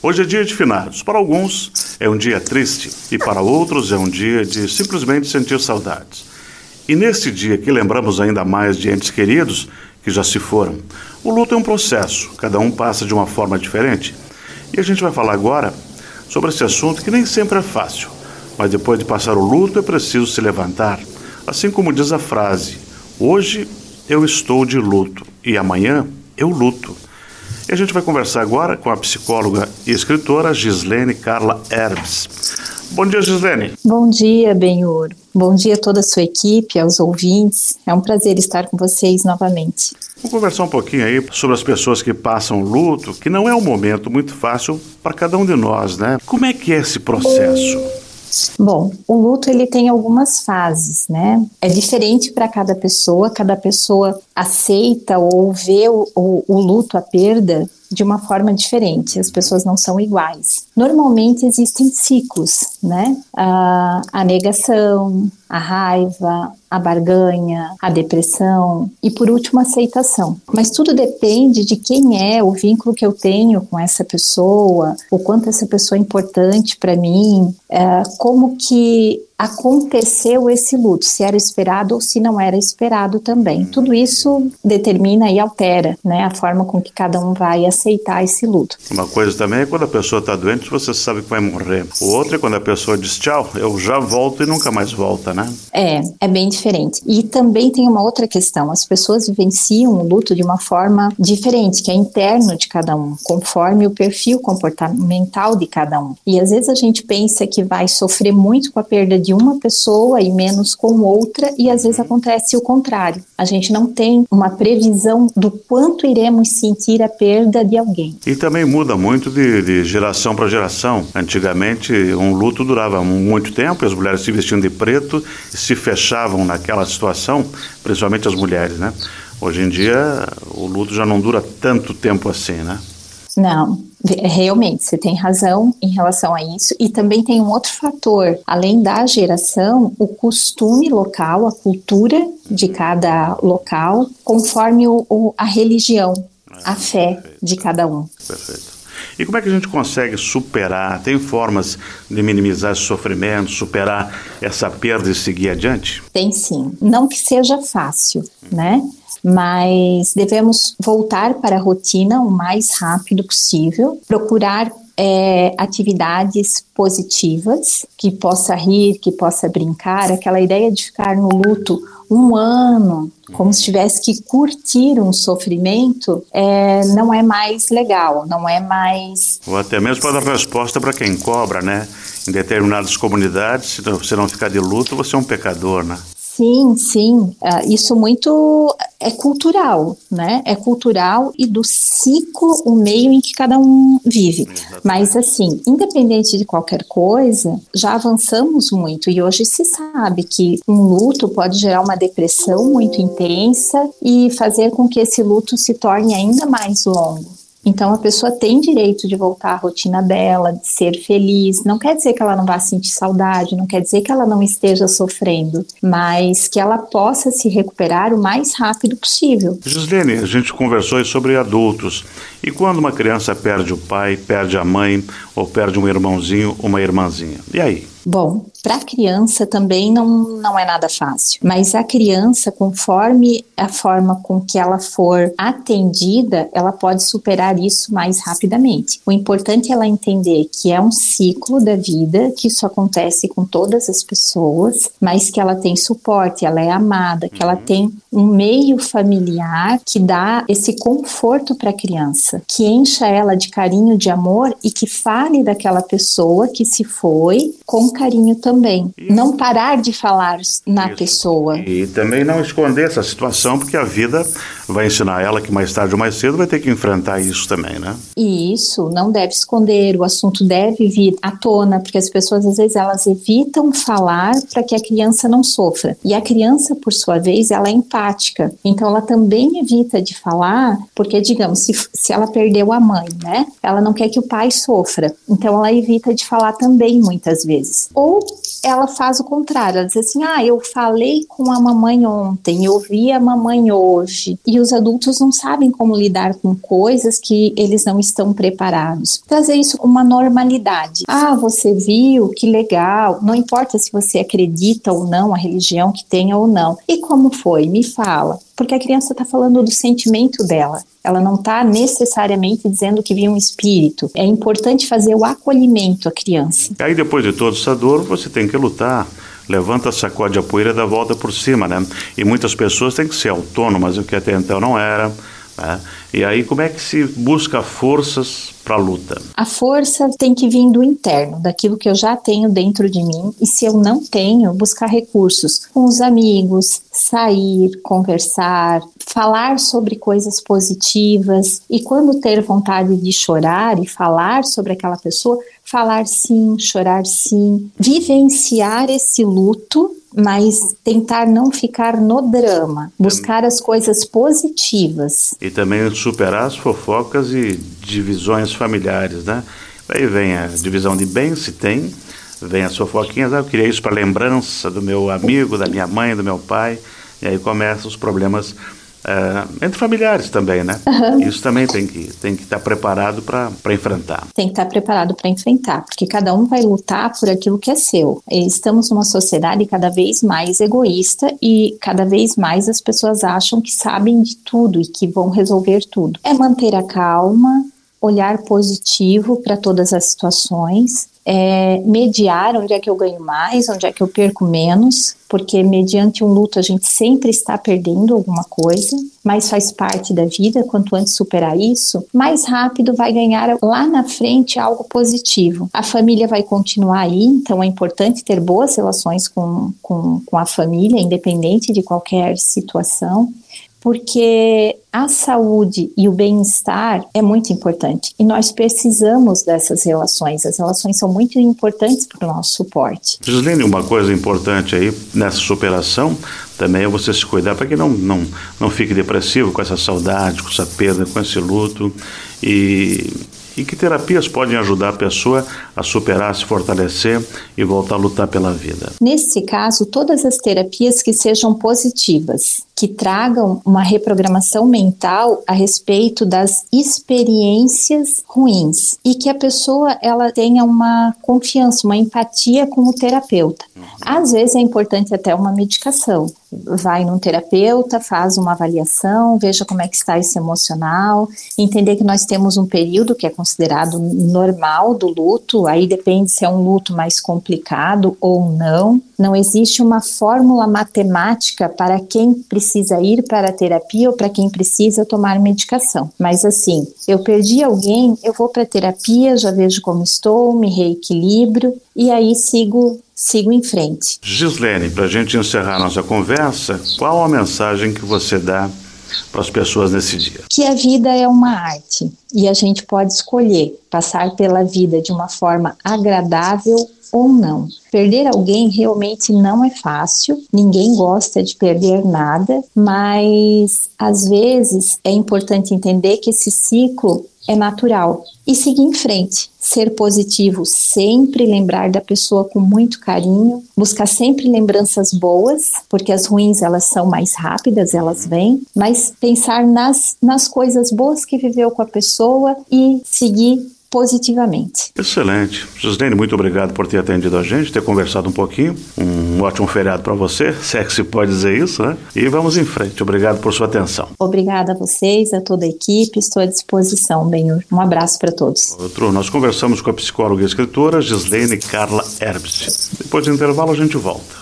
Hoje é dia de finados. Para alguns é um dia triste e para outros é um dia de simplesmente sentir saudades. E neste dia que lembramos ainda mais de entes queridos que já se foram, o luto é um processo, cada um passa de uma forma diferente. E a gente vai falar agora sobre esse assunto que nem sempre é fácil, mas depois de passar o luto é preciso se levantar. Assim como diz a frase: Hoje eu estou de luto e amanhã eu luto. E a gente vai conversar agora com a psicóloga e escritora Gislene Carla Herbs. Bom dia, Gislene. Bom dia, Benhur. Bom dia a toda a sua equipe, aos ouvintes. É um prazer estar com vocês novamente. Vamos conversar um pouquinho aí sobre as pessoas que passam luto, que não é um momento muito fácil para cada um de nós, né? Como é que é esse processo? Bom, o luto ele tem algumas fases, né? É diferente para cada pessoa, cada pessoa aceita ou vê o, o, o luto, a perda, de uma forma diferente, as pessoas não são iguais. Normalmente existem ciclos, né? A, a negação, a raiva, a barganha, a depressão e, por último, a aceitação. Mas tudo depende de quem é, o vínculo que eu tenho com essa pessoa, o quanto essa pessoa é importante para mim, é, como que aconteceu esse luto, se era esperado ou se não era esperado também. Tudo isso determina e altera né, a forma com que cada um vai aceitar esse luto. Uma coisa também é quando a pessoa está doente, você sabe que vai morrer. O outro é quando a pessoa diz tchau, eu já volto e nunca mais volta, né? É, é bem diferente. E também tem uma outra questão: as pessoas vivenciam o luto de uma forma diferente, que é interno de cada um, conforme o perfil comportamental de cada um. E às vezes a gente pensa que vai sofrer muito com a perda de uma pessoa e menos com outra, e às vezes acontece o contrário. A gente não tem uma previsão do quanto iremos sentir a perda de alguém. E também muda muito de, de geração para geração. Antigamente, um luto durava muito tempo, as mulheres se vestiam de preto se fechavam naquela situação, principalmente as mulheres, né? Hoje em dia, o luto já não dura tanto tempo assim, né? Não, realmente, você tem razão em relação a isso. E também tem um outro fator, além da geração, o costume local, a cultura de cada local, conforme o, o a religião, a fé perfeito. de cada um. Perfeito. E como é que a gente consegue superar? Tem formas de minimizar esse sofrimento, superar essa perda e seguir adiante? Tem sim. Não que seja fácil, né? Mas devemos voltar para a rotina o mais rápido possível, procurar é, atividades positivas, que possa rir, que possa brincar, aquela ideia de ficar no luto um ano, como se tivesse que curtir um sofrimento, é, não é mais legal, não é mais. Ou até mesmo para dar resposta para quem cobra, né? Em determinadas comunidades, se você não ficar de luto, você é um pecador, né? Sim, sim. Uh, isso muito é cultural, né? É cultural e do ciclo, o meio em que cada um vive. Exatamente. Mas, assim, independente de qualquer coisa, já avançamos muito e hoje se sabe que um luto pode gerar uma depressão muito intensa e fazer com que esse luto se torne ainda mais longo. Então a pessoa tem direito de voltar à rotina dela, de ser feliz. Não quer dizer que ela não vá sentir saudade, não quer dizer que ela não esteja sofrendo, mas que ela possa se recuperar o mais rápido possível. Gislene, a gente conversou sobre adultos. E quando uma criança perde o pai, perde a mãe, ou perde um irmãozinho, uma irmãzinha? E aí? Bom, para a criança também não, não é nada fácil, mas a criança, conforme a forma com que ela for atendida, ela pode superar isso mais rapidamente. O importante é ela entender que é um ciclo da vida, que isso acontece com todas as pessoas, mas que ela tem suporte, ela é amada, que ela tem um meio familiar que dá esse conforto para a criança, que encha ela de carinho, de amor e que fale daquela pessoa que se foi com carinho também. E... Não parar de falar na Isso. pessoa. E também não esconder essa situação, porque a vida vai ensinar ela que mais tarde ou mais cedo vai ter que enfrentar isso também, né? E isso não deve esconder, o assunto deve vir à tona, porque as pessoas às vezes elas evitam falar para que a criança não sofra. E a criança, por sua vez, ela é empática. Então ela também evita de falar, porque digamos, se, se ela perdeu a mãe, né? Ela não quer que o pai sofra. Então ela evita de falar também muitas vezes. Ou ela faz o contrário, ela diz assim: "Ah, eu falei com a mamãe ontem, eu vi a mamãe hoje". E os adultos não sabem como lidar com coisas que eles não estão preparados. Trazer isso com uma normalidade. Ah, você viu, que legal. Não importa se você acredita ou não, a religião que tenha ou não. E como foi? Me fala. Porque a criança está falando do sentimento dela. Ela não está necessariamente dizendo que viu um espírito. É importante fazer o acolhimento à criança. Aí depois de toda essa dor, você tem que lutar levanta, sacode a poeira e dá volta por cima, né? E muitas pessoas têm que ser autônomas, o que até então não era. Né? E aí, como é que se busca forças para a luta? A força tem que vir do interno, daquilo que eu já tenho dentro de mim, e se eu não tenho, buscar recursos com os amigos, sair, conversar, falar sobre coisas positivas, e quando ter vontade de chorar e falar sobre aquela pessoa, falar sim, chorar sim, vivenciar esse luto mas tentar não ficar no drama, buscar as coisas positivas. E também superar as fofocas e divisões familiares, né? Aí vem a divisão de bens, se tem, vem as fofoquinhas, ah, eu queria isso para lembrança do meu amigo, da minha mãe, do meu pai, e aí começam os problemas é, entre familiares também, né? Uhum. Isso também tem que tem que estar preparado para enfrentar. Tem que estar preparado para enfrentar, porque cada um vai lutar por aquilo que é seu. Estamos numa sociedade cada vez mais egoísta e cada vez mais as pessoas acham que sabem de tudo e que vão resolver tudo. É manter a calma, olhar positivo para todas as situações, é, mediar onde é que eu ganho mais, onde é que eu perco menos, porque mediante um luto a gente sempre está perdendo alguma coisa, mas faz parte da vida. Quanto antes superar isso, mais rápido vai ganhar lá na frente algo positivo. A família vai continuar aí, então é importante ter boas relações com, com, com a família, independente de qualquer situação porque a saúde e o bem-estar é muito importante e nós precisamos dessas relações. As relações são muito importantes para o nosso suporte. Gislene, uma coisa importante aí nessa superação também é você se cuidar para que não, não, não fique depressivo com essa saudade, com essa perda, com esse luto e e que terapias podem ajudar a pessoa a superar, se fortalecer e voltar a lutar pela vida? Nesse caso, todas as terapias que sejam positivas, que tragam uma reprogramação mental a respeito das experiências ruins e que a pessoa ela tenha uma confiança, uma empatia com o terapeuta. Uhum. Às vezes é importante até uma medicação. Vai num terapeuta, faz uma avaliação, veja como é que está esse emocional, entender que nós temos um período que é considerado normal do luto, aí depende se é um luto mais complicado ou não. Não existe uma fórmula matemática para quem precisa ir para a terapia ou para quem precisa tomar medicação. Mas assim, eu perdi alguém, eu vou para a terapia, já vejo como estou, me reequilibro e aí sigo sigo em frente. Gislene, para a gente encerrar nossa conversa, qual a mensagem que você dá para as pessoas nesse dia? Que a vida é uma arte e a gente pode escolher passar pela vida de uma forma agradável ou não. Perder alguém realmente não é fácil, ninguém gosta de perder nada, mas às vezes é importante entender que esse ciclo é natural e seguir em frente. Ser positivo, sempre lembrar da pessoa com muito carinho, buscar sempre lembranças boas, porque as ruins elas são mais rápidas, elas vêm, mas pensar nas, nas coisas boas que viveu com a pessoa e seguir positivamente. Excelente. Gislene, muito obrigado por ter atendido a gente, ter conversado um pouquinho. Um ótimo feriado para você, se é que se pode dizer isso, né? E vamos em frente. Obrigado por sua atenção. Obrigada a vocês, a toda a equipe. Estou à disposição, Benhur. Um abraço para todos. Outro, nós conversamos com a psicóloga e escritora Gislene Carla Herbst. Depois do intervalo, a gente volta.